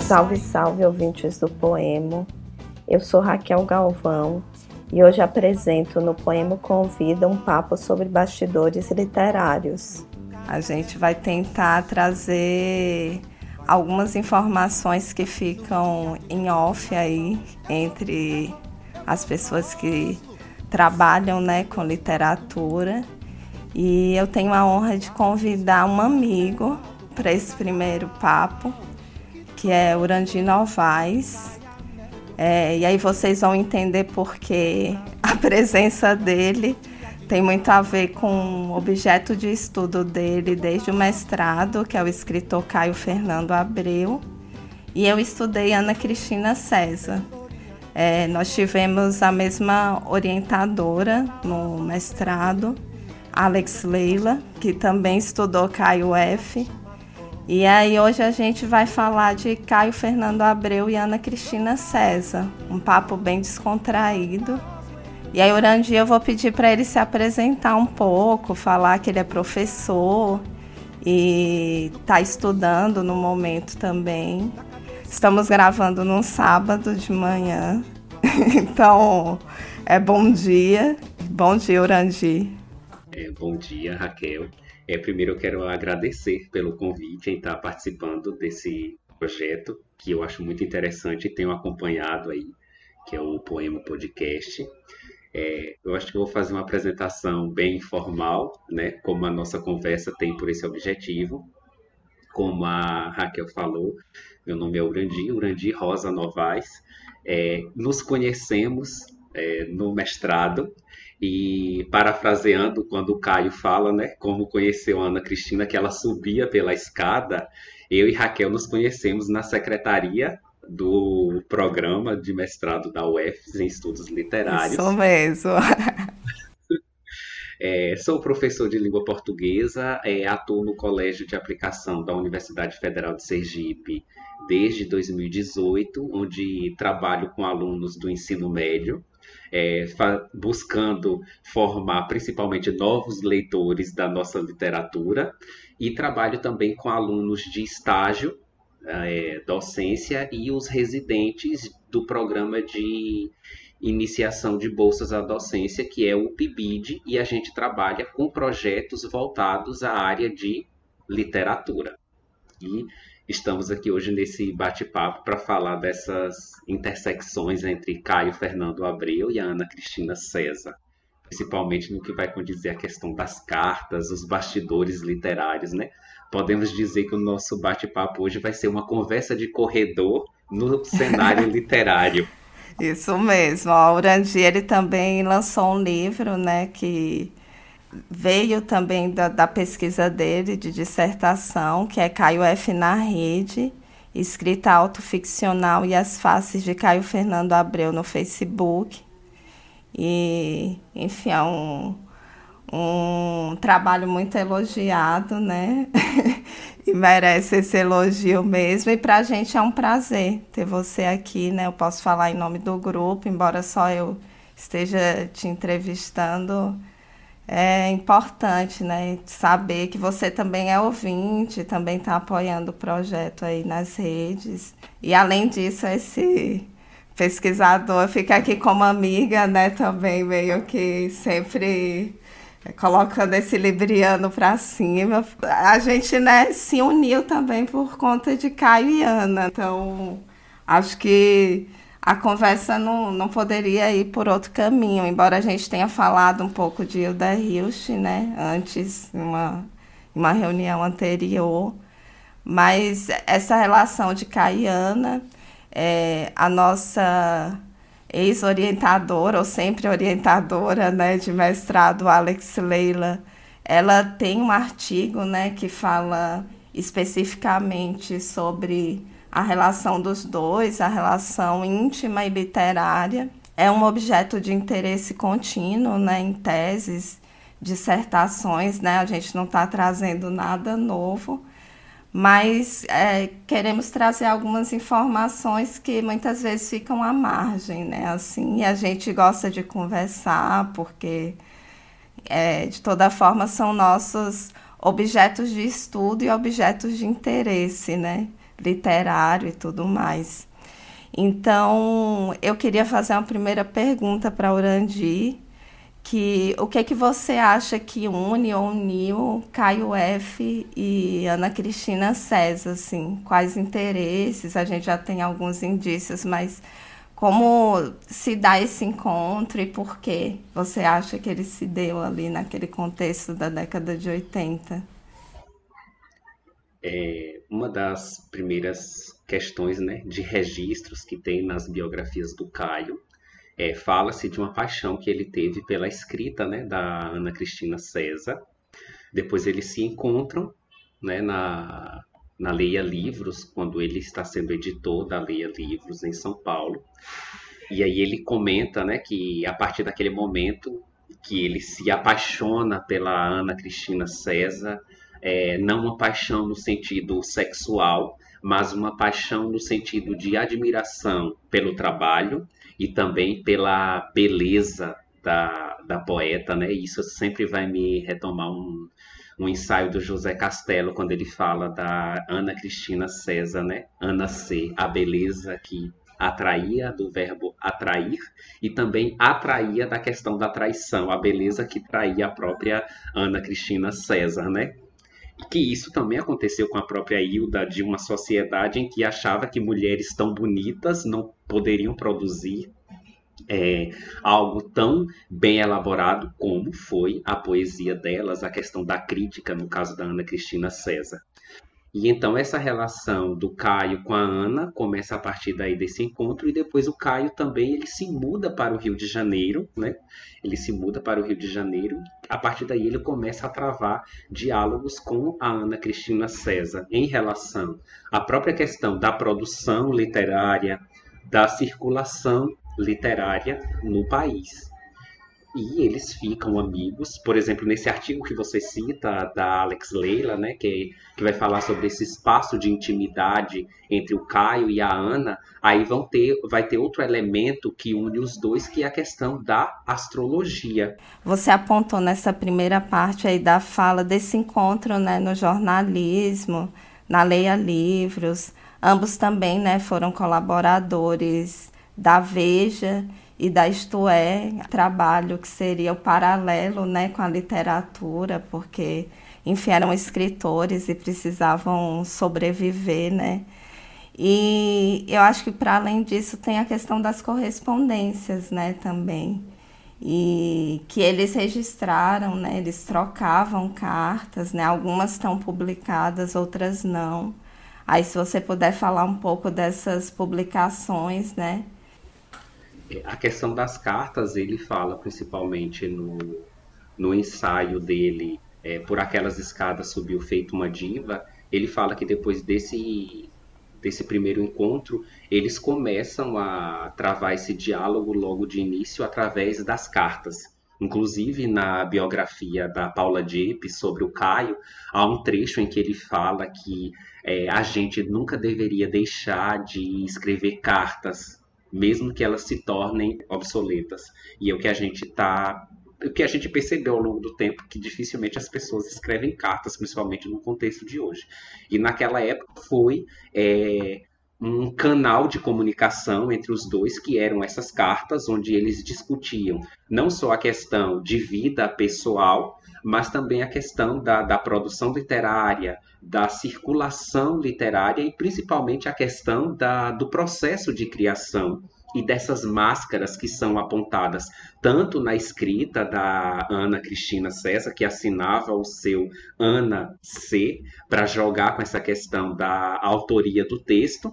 Salve, salve, ouvintes do Poemo. Eu sou Raquel Galvão e hoje apresento no Poema Convida um papo sobre bastidores literários. A gente vai tentar trazer algumas informações que ficam em off aí entre as pessoas que trabalham né, com literatura. E eu tenho a honra de convidar um amigo para esse primeiro papo, que é Urandi Novaes. É, e aí vocês vão entender porque a presença dele tem muito a ver com o objeto de estudo dele desde o mestrado, que é o escritor Caio Fernando Abreu, e eu estudei Ana Cristina César. É, nós tivemos a mesma orientadora no mestrado, Alex Leila, que também estudou Caio F. E aí hoje a gente vai falar de Caio Fernando Abreu e Ana Cristina César, um papo bem descontraído. E aí Urandi eu vou pedir para ele se apresentar um pouco, falar que ele é professor e está estudando no momento também. Estamos gravando num sábado de manhã, então é bom dia. Bom dia, Urandi. É, bom dia, Raquel. É, primeiro eu quero agradecer pelo convite em estar participando desse projeto, que eu acho muito interessante e tenho acompanhado aí, que é o Poema Podcast. É, eu acho que vou fazer uma apresentação bem informal, né, como a nossa conversa tem por esse objetivo. Como a Raquel falou, meu nome é Urandi, Urandi Rosa Novaes. É, nos conhecemos é, no mestrado e parafraseando quando o Caio fala, né, como conheceu a Ana Cristina, que ela subia pela escada, eu e Raquel nos conhecemos na secretaria do programa de mestrado da UFS em estudos literários. Isso mesmo. É, sou professor de língua portuguesa, é, atuo no Colégio de Aplicação da Universidade Federal de Sergipe desde 2018, onde trabalho com alunos do ensino médio é, buscando formar principalmente novos leitores da nossa literatura e trabalho também com alunos de estágio, é, docência e os residentes do programa de iniciação de bolsas à docência, que é o PIBID, e a gente trabalha com projetos voltados à área de literatura. E Estamos aqui hoje nesse bate-papo para falar dessas intersecções entre Caio Fernando Abreu e a Ana Cristina César, principalmente no que vai condizer a questão das cartas, os bastidores literários, né? Podemos dizer que o nosso bate-papo hoje vai ser uma conversa de corredor no cenário literário. Isso mesmo. O Urandi, ele também lançou um livro, né, que veio também da, da, pesquisa dele de dissertação, que é Caio F. na Rede, escrita autoficcional e as faces de Caio Fernando Abreu no Facebook. E, enfim, é um, um trabalho muito elogiado, né? e merece esse elogio mesmo. E para a gente é um prazer ter você aqui, né? Eu posso falar em nome do grupo, embora só eu esteja te entrevistando é importante, né? Saber que você também é ouvinte, também está apoiando o projeto aí nas redes. E além disso, esse pesquisador fica aqui como amiga, né? Também meio que sempre colocando esse libriano para cima. A gente, né, se uniu também por conta de Caio e Ana. Então, acho que a conversa não, não poderia ir por outro caminho, embora a gente tenha falado um pouco de Hilda Hilst, né, antes, em uma, uma reunião anterior, mas essa relação de Caiana, é, a nossa ex-orientadora, ou sempre orientadora, né, de mestrado, Alex Leila, ela tem um artigo, né, que fala especificamente sobre a relação dos dois, a relação íntima e literária. É um objeto de interesse contínuo né, em teses, dissertações, né? a gente não está trazendo nada novo, mas é, queremos trazer algumas informações que muitas vezes ficam à margem, né? Assim, e a gente gosta de conversar, porque é, de toda forma são nossos objetos de estudo e objetos de interesse, né? Literário e tudo mais. Então, eu queria fazer uma primeira pergunta para Urandi, que o que é que você acha que une ou uniu Caio F e Ana Cristina César, assim, quais interesses? A gente já tem alguns indícios, mas como se dá esse encontro e por que você acha que ele se deu ali naquele contexto da década de 80? É, uma das primeiras questões né, de registros que tem nas biografias do Caio é, fala-se de uma paixão que ele teve pela escrita né, da Ana Cristina César. Depois eles se encontram né, na, na Leia Livros, quando ele está sendo editor da Leia Livros em São Paulo. E aí ele comenta né, que a partir daquele momento que ele se apaixona pela Ana Cristina César, é, não uma paixão no sentido sexual, mas uma paixão no sentido de admiração pelo trabalho e também pela beleza da, da poeta, né? Isso sempre vai me retomar um, um ensaio do José Castelo, quando ele fala da Ana Cristina César, né? Ana C, a beleza que atraía do verbo atrair e também atraía da questão da traição, a beleza que traía a própria Ana Cristina César, né? Que isso também aconteceu com a própria Hilda, de uma sociedade em que achava que mulheres tão bonitas não poderiam produzir é, algo tão bem elaborado como foi a poesia delas, a questão da crítica, no caso da Ana Cristina César. E então essa relação do Caio com a Ana começa a partir daí desse encontro e depois o Caio também ele se muda para o Rio de Janeiro, né? Ele se muda para o Rio de Janeiro. A partir daí ele começa a travar diálogos com a Ana Cristina César em relação à própria questão da produção literária, da circulação literária no país e eles ficam amigos. Por exemplo, nesse artigo que você cita da Alex Leila, né, que, que vai falar sobre esse espaço de intimidade entre o Caio e a Ana, aí vão ter, vai ter outro elemento que une os dois, que é a questão da astrologia. Você apontou nessa primeira parte aí da fala desse encontro, né, no jornalismo, na Leia Livros. Ambos também, né, foram colaboradores da Veja e da Isto É, trabalho que seria o paralelo né, com a literatura, porque, enfim, eram escritores e precisavam sobreviver, né? E eu acho que, para além disso, tem a questão das correspondências, né, também. E que eles registraram, né, eles trocavam cartas, né, algumas estão publicadas, outras não. Aí, se você puder falar um pouco dessas publicações, né, a questão das cartas, ele fala principalmente no, no ensaio dele, é, Por Aquelas Escadas Subiu Feito Uma Diva, ele fala que depois desse, desse primeiro encontro, eles começam a travar esse diálogo logo de início através das cartas. Inclusive, na biografia da Paula Diep sobre o Caio, há um trecho em que ele fala que é, a gente nunca deveria deixar de escrever cartas mesmo que elas se tornem obsoletas. E é o que a gente está o que a gente percebeu ao longo do tempo que dificilmente as pessoas escrevem cartas, principalmente no contexto de hoje. E naquela época foi é, um canal de comunicação entre os dois, que eram essas cartas, onde eles discutiam não só a questão de vida pessoal, mas também a questão da, da produção literária, da circulação literária e principalmente a questão da, do processo de criação e dessas máscaras que são apontadas tanto na escrita da Ana Cristina César, que assinava o seu Ana C, para jogar com essa questão da autoria do texto,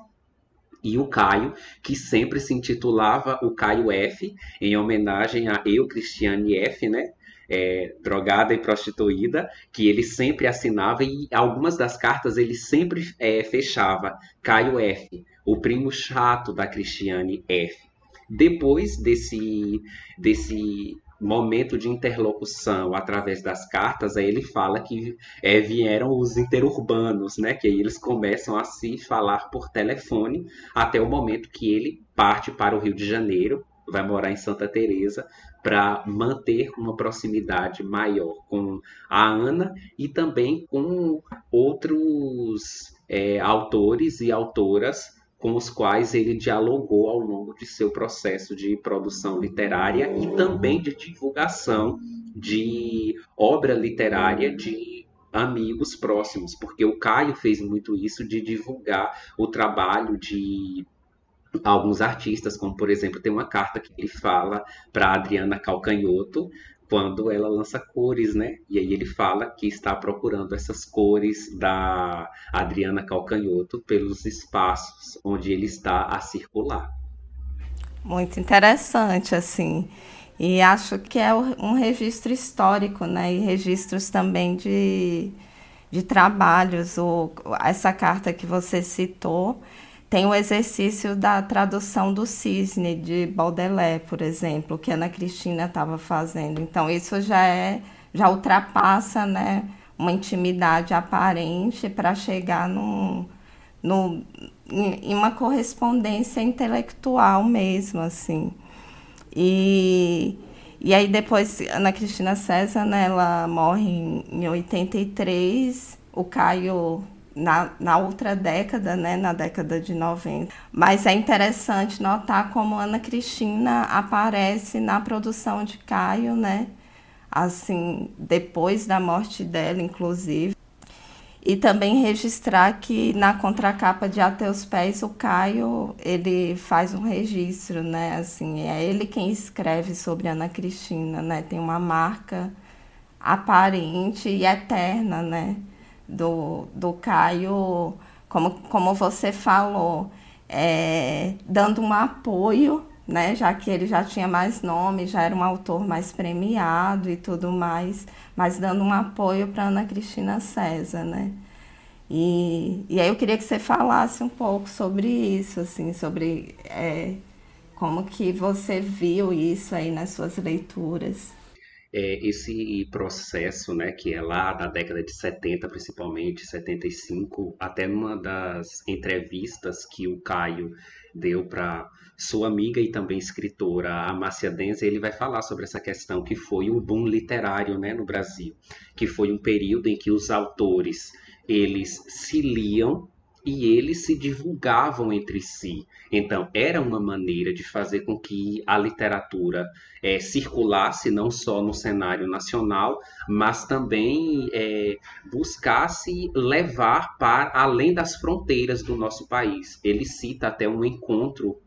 e o Caio, que sempre se intitulava o Caio F, em homenagem a eu, Cristiane F, né? é, drogada e prostituída, que ele sempre assinava e algumas das cartas ele sempre é, fechava Caio F, o primo chato da Cristiane F. Depois desse, desse momento de interlocução através das cartas, aí ele fala que é, vieram os interurbanos, né? Que aí eles começam a se falar por telefone até o momento que ele parte para o Rio de Janeiro, vai morar em Santa Teresa para manter uma proximidade maior com a Ana e também com outros é, autores e autoras com os quais ele dialogou ao longo de seu processo de produção literária e também de divulgação de obra literária de amigos próximos, porque o Caio fez muito isso de divulgar o trabalho de alguns artistas, como por exemplo, tem uma carta que ele fala para Adriana Calcanhoto, quando ela lança cores, né? E aí ele fala que está procurando essas cores da Adriana Calcanhoto pelos espaços onde ele está a circular. Muito interessante, assim. E acho que é um registro histórico, né? E registros também de, de trabalhos. O, essa carta que você citou tem o exercício da tradução do cisne de Baudelaire, por exemplo, que Ana Cristina estava fazendo. Então isso já é já ultrapassa, né, uma intimidade aparente para chegar num, num, em uma correspondência intelectual mesmo, assim. E, e aí depois Ana Cristina César, né, ela morre em, em 83, o Caio na, na outra década, né, na década de 90. Mas é interessante notar como Ana Cristina aparece na produção de Caio, né, assim, depois da morte dela, inclusive. E também registrar que na contracapa de A Teus Pés, o Caio, ele faz um registro, né, assim, é ele quem escreve sobre Ana Cristina, né, tem uma marca aparente e eterna, né, do, do Caio, como, como você falou, é, dando um apoio, né, já que ele já tinha mais nome, já era um autor mais premiado e tudo mais, mas dando um apoio para Ana Cristina César, né? E, e aí eu queria que você falasse um pouco sobre isso, assim, sobre é, como que você viu isso aí nas suas leituras é, esse processo, né, que é lá da década de 70, principalmente 75, até numa das entrevistas que o Caio deu para sua amiga e também escritora Amácia Denza, ele vai falar sobre essa questão que foi um boom literário, né, no Brasil, que foi um período em que os autores eles se liam e eles se divulgavam entre si. Então, era uma maneira de fazer com que a literatura é, circulasse não só no cenário nacional, mas também é, buscasse levar para além das fronteiras do nosso país. Ele cita até um encontro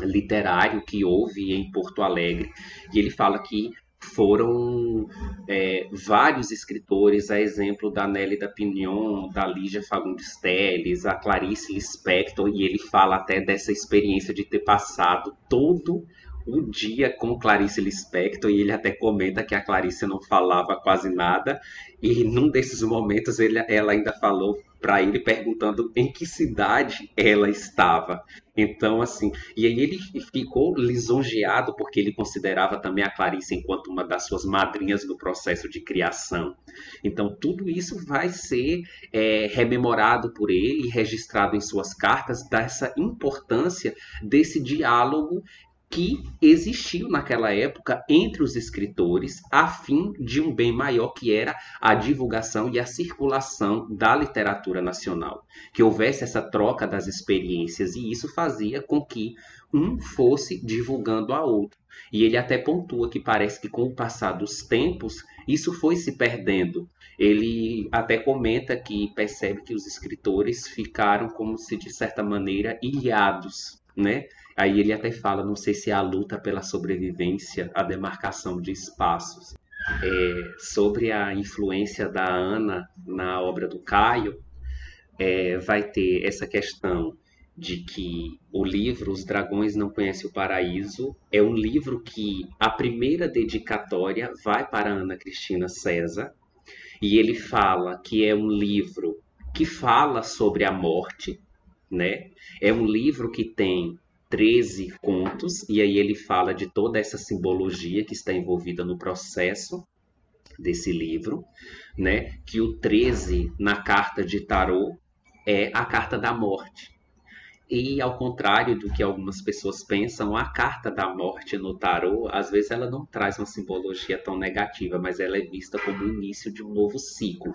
literário que houve em Porto Alegre, e ele fala que foram é, vários escritores, a exemplo da Nélida Pignon, da Lígia Fagundes Telles, a Clarice Lispector, e ele fala até dessa experiência de ter passado todo o dia com Clarice Lispector, e ele até comenta que a Clarice não falava quase nada, e num desses momentos ele, ela ainda falou para ele perguntando em que cidade ela estava. Então, assim, e aí ele ficou lisonjeado porque ele considerava também a Clarice enquanto uma das suas madrinhas no processo de criação. Então, tudo isso vai ser é, rememorado por ele e registrado em suas cartas dessa importância desse diálogo que existiu naquela época entre os escritores a fim de um bem maior que era a divulgação e a circulação da literatura nacional, que houvesse essa troca das experiências e isso fazia com que um fosse divulgando a outro. E ele até pontua que parece que com o passar dos tempos isso foi se perdendo. Ele até comenta que percebe que os escritores ficaram como se de certa maneira ilhados, né? Aí ele até fala, não sei se é a luta pela sobrevivência, a demarcação de espaços. É, sobre a influência da Ana na obra do Caio, é, vai ter essa questão de que o livro Os Dragões Não Conhecem o Paraíso é um livro que a primeira dedicatória vai para Ana Cristina César, e ele fala que é um livro que fala sobre a morte, né? É um livro que tem 13 contos, e aí ele fala de toda essa simbologia que está envolvida no processo desse livro, né? Que o 13 na carta de tarô é a carta da morte. E ao contrário do que algumas pessoas pensam, a carta da morte no tarô, às vezes ela não traz uma simbologia tão negativa, mas ela é vista como o início de um novo ciclo.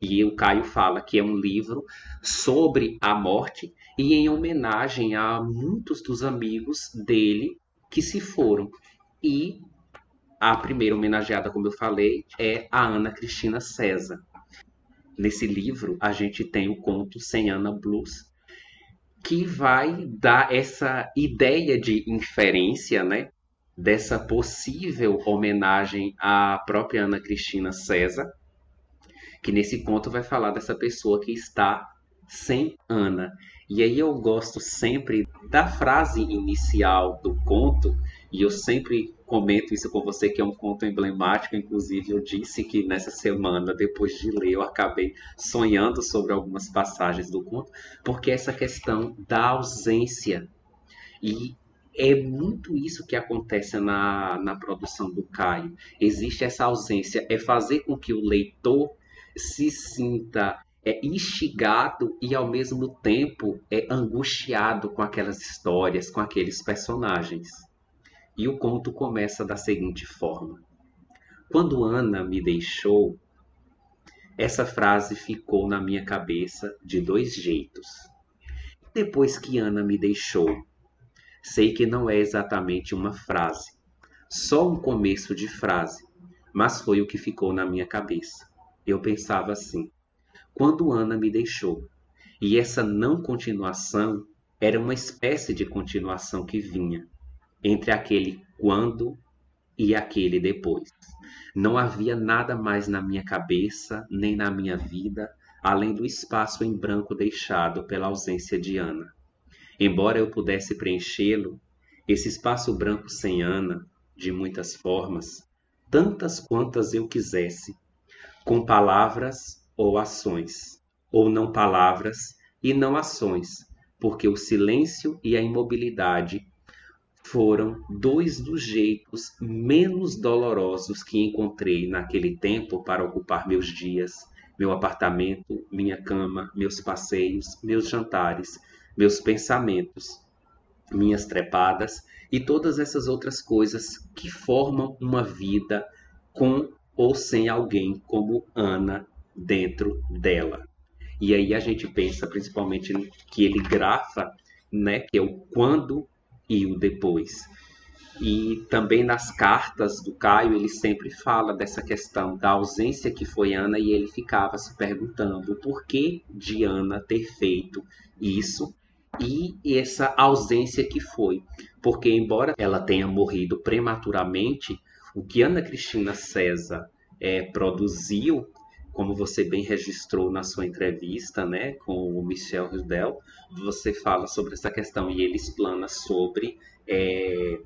E o Caio fala que é um livro sobre a morte e em homenagem a muitos dos amigos dele que se foram. E a primeira homenageada, como eu falei, é a Ana Cristina César. Nesse livro, a gente tem o conto Sem Ana Blues, que vai dar essa ideia de inferência, né? Dessa possível homenagem à própria Ana Cristina César, que nesse conto vai falar dessa pessoa que está sem Ana. E aí eu gosto sempre da frase inicial do conto, e eu sempre comento isso com você, que é um conto emblemático. Inclusive, eu disse que nessa semana, depois de ler, eu acabei sonhando sobre algumas passagens do conto, porque essa questão da ausência. E é muito isso que acontece na, na produção do Caio. Existe essa ausência, é fazer com que o leitor se sinta é instigado e ao mesmo tempo é angustiado com aquelas histórias, com aqueles personagens. E o conto começa da seguinte forma: Quando Ana me deixou, essa frase ficou na minha cabeça de dois jeitos. Depois que Ana me deixou, sei que não é exatamente uma frase, só um começo de frase, mas foi o que ficou na minha cabeça. Eu pensava assim: quando Ana me deixou, e essa não continuação era uma espécie de continuação que vinha entre aquele quando e aquele depois. Não havia nada mais na minha cabeça, nem na minha vida, além do espaço em branco deixado pela ausência de Ana. Embora eu pudesse preenchê-lo, esse espaço branco sem Ana, de muitas formas, tantas quantas eu quisesse, com palavras ou ações, ou não palavras e não ações, porque o silêncio e a imobilidade foram dois dos jeitos menos dolorosos que encontrei naquele tempo para ocupar meus dias, meu apartamento, minha cama, meus passeios, meus jantares, meus pensamentos, minhas trepadas e todas essas outras coisas que formam uma vida com ou sem alguém como Ana dentro dela. E aí a gente pensa principalmente que ele grafa, né, que é o quando e o depois. E também nas cartas do Caio, ele sempre fala dessa questão da ausência que foi Ana e ele ficava se perguntando o porquê de Ana ter feito isso e essa ausência que foi. Porque, embora ela tenha morrido prematuramente, o que Ana Cristina César é, produziu como você bem registrou na sua entrevista, né, com o Michel Rudel, você fala sobre essa questão e ele explana sobre é,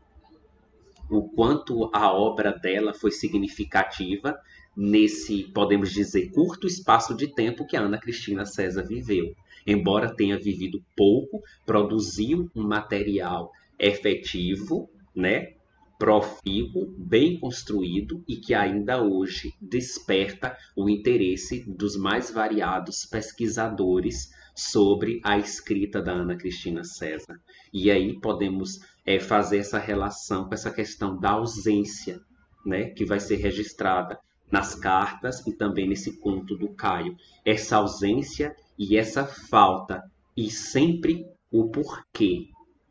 o quanto a obra dela foi significativa nesse, podemos dizer, curto espaço de tempo que a Ana Cristina César viveu. Embora tenha vivido pouco, produziu um material efetivo, né, profícuo, bem construído e que ainda hoje desperta o interesse dos mais variados pesquisadores sobre a escrita da Ana Cristina César. E aí podemos é, fazer essa relação com essa questão da ausência, né, que vai ser registrada nas cartas e também nesse conto do Caio. Essa ausência e essa falta e sempre o porquê,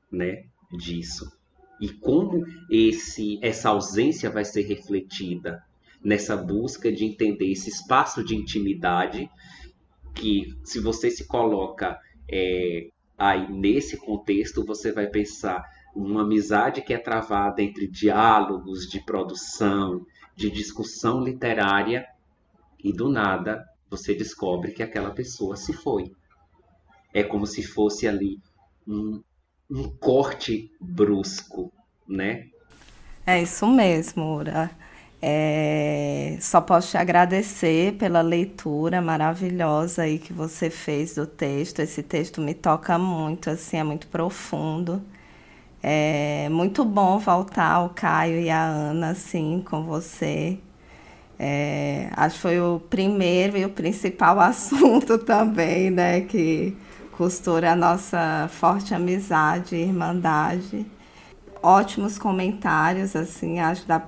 né, disso e como esse essa ausência vai ser refletida nessa busca de entender esse espaço de intimidade que se você se coloca é, aí nesse contexto você vai pensar uma amizade que é travada entre diálogos de produção de discussão literária e do nada você descobre que aquela pessoa se foi. É como se fosse ali um, um corte brusco, né? É isso mesmo, Ura. É, só posso te agradecer pela leitura maravilhosa aí que você fez do texto. Esse texto me toca muito, assim, é muito profundo. É muito bom voltar o Caio e a Ana assim com você. É, acho que foi o primeiro e o principal assunto também, né? Que costura a nossa forte amizade e irmandade. Ótimos comentários, assim, acho que dá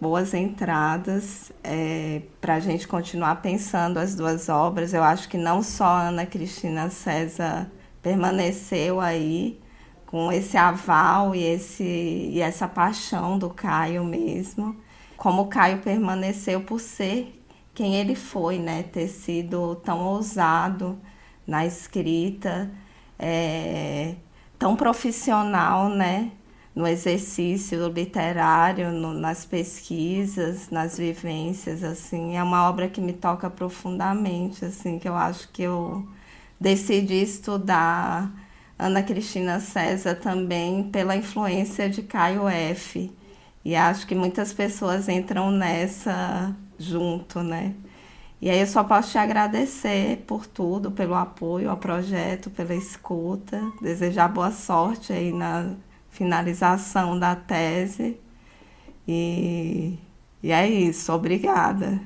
boas entradas é, para a gente continuar pensando as duas obras. Eu acho que não só Ana Cristina César permaneceu aí com esse aval e, esse, e essa paixão do Caio mesmo, como o Caio permaneceu por ser quem ele foi, né? Ter sido tão ousado na escrita, é, tão profissional, né? No exercício literário, no, nas pesquisas, nas vivências, assim, é uma obra que me toca profundamente, assim, que eu acho que eu decidi estudar Ana Cristina César também pela influência de Caio F. E acho que muitas pessoas entram nessa junto, né? E aí eu só posso te agradecer por tudo, pelo apoio ao projeto, pela escuta, desejar boa sorte aí na finalização da tese. E, e é isso, obrigada.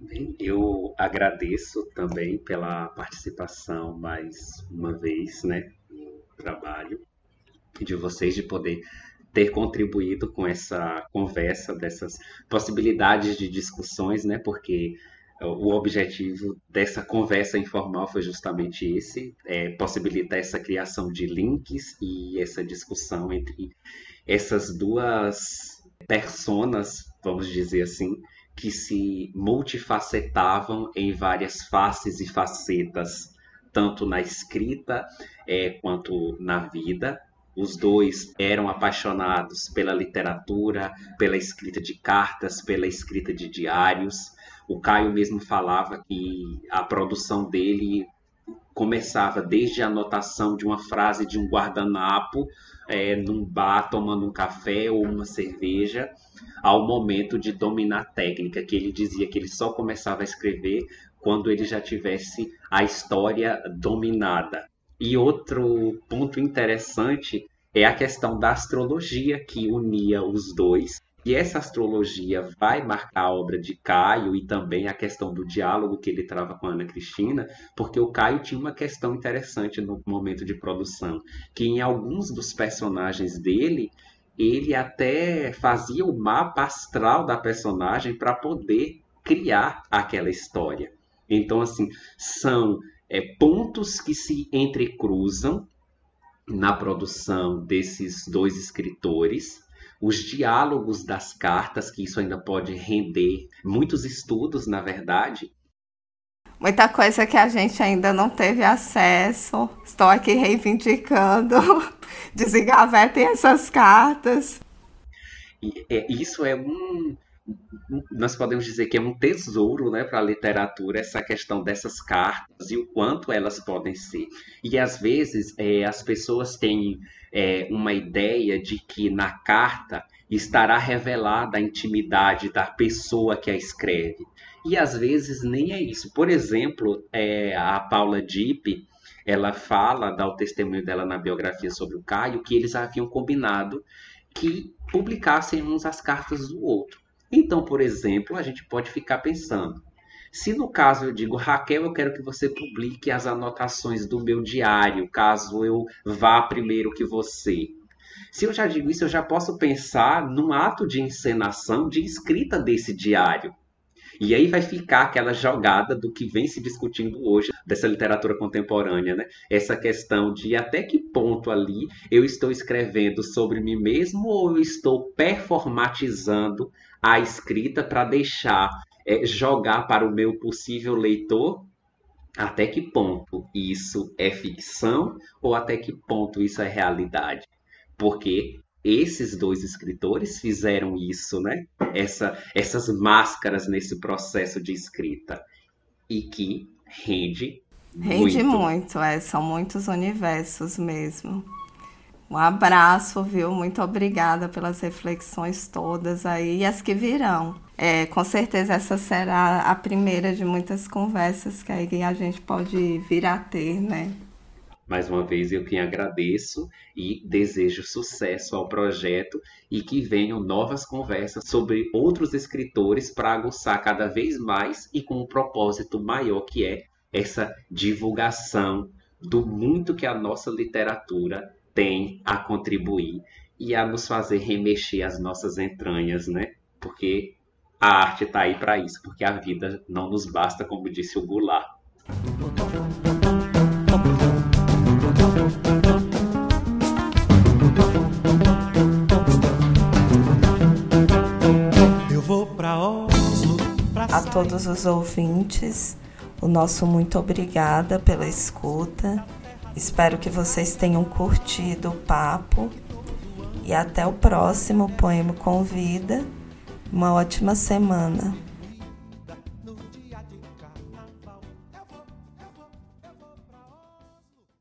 Bem, eu agradeço também pela participação mais uma vez, né, no trabalho de vocês de poder ter contribuído com essa conversa, dessas possibilidades de discussões, né? Porque o objetivo dessa conversa informal foi justamente esse, é, possibilitar essa criação de links e essa discussão entre essas duas personas, vamos dizer assim, que se multifacetavam em várias faces e facetas, tanto na escrita é, quanto na vida, os dois eram apaixonados pela literatura, pela escrita de cartas, pela escrita de diários. O Caio mesmo falava que a produção dele começava desde a anotação de uma frase de um guardanapo é, num bar tomando um café ou uma cerveja, ao momento de dominar a técnica, que ele dizia que ele só começava a escrever quando ele já tivesse a história dominada. E outro ponto interessante é a questão da astrologia que unia os dois. E essa astrologia vai marcar a obra de Caio e também a questão do diálogo que ele trava com Ana Cristina, porque o Caio tinha uma questão interessante no momento de produção, que em alguns dos personagens dele, ele até fazia o mapa astral da personagem para poder criar aquela história. Então, assim, são é, pontos que se entrecruzam na produção desses dois escritores, os diálogos das cartas, que isso ainda pode render muitos estudos, na verdade. Muita coisa que a gente ainda não teve acesso. Estou aqui reivindicando. Desengavetem essas cartas. E, é, isso é um, nós podemos dizer que é um tesouro né, para a literatura essa questão dessas cartas e o quanto elas podem ser. E às vezes é, as pessoas têm é, uma ideia de que na carta estará revelada a intimidade da pessoa que a escreve. E às vezes nem é isso. Por exemplo, é, a Paula Dipp, ela fala, dá o testemunho dela na biografia sobre o Caio, que eles haviam combinado que publicassem uns as cartas do outro. Então, por exemplo, a gente pode ficar pensando: se no caso eu digo, Raquel, eu quero que você publique as anotações do meu diário, caso eu vá primeiro que você. Se eu já digo isso, eu já posso pensar num ato de encenação de escrita desse diário. E aí vai ficar aquela jogada do que vem se discutindo hoje dessa literatura contemporânea, né? Essa questão de até que ponto ali eu estou escrevendo sobre mim mesmo ou eu estou performatizando a escrita para deixar é, jogar para o meu possível leitor até que ponto isso é ficção ou até que ponto isso é realidade. Porque esses dois escritores fizeram isso, né? Essa, essas máscaras nesse processo de escrita. E que rende, rende muito. muito, é, são muitos universos mesmo. Um abraço, viu? Muito obrigada pelas reflexões todas aí e as que virão. É, com certeza essa será a primeira de muitas conversas que aí a gente pode vir a ter, né? Mais uma vez eu quem agradeço e desejo sucesso ao projeto e que venham novas conversas sobre outros escritores para aguçar cada vez mais e com um propósito maior que é essa divulgação do muito que a nossa literatura tem a contribuir e a nos fazer remexer as nossas entranhas, né? Porque a arte está aí para isso, porque a vida não nos basta, como disse o Goulart. A todos os ouvintes, o nosso muito obrigada pela escuta. Espero que vocês tenham curtido o papo e até o próximo Poema Convida. Uma ótima semana.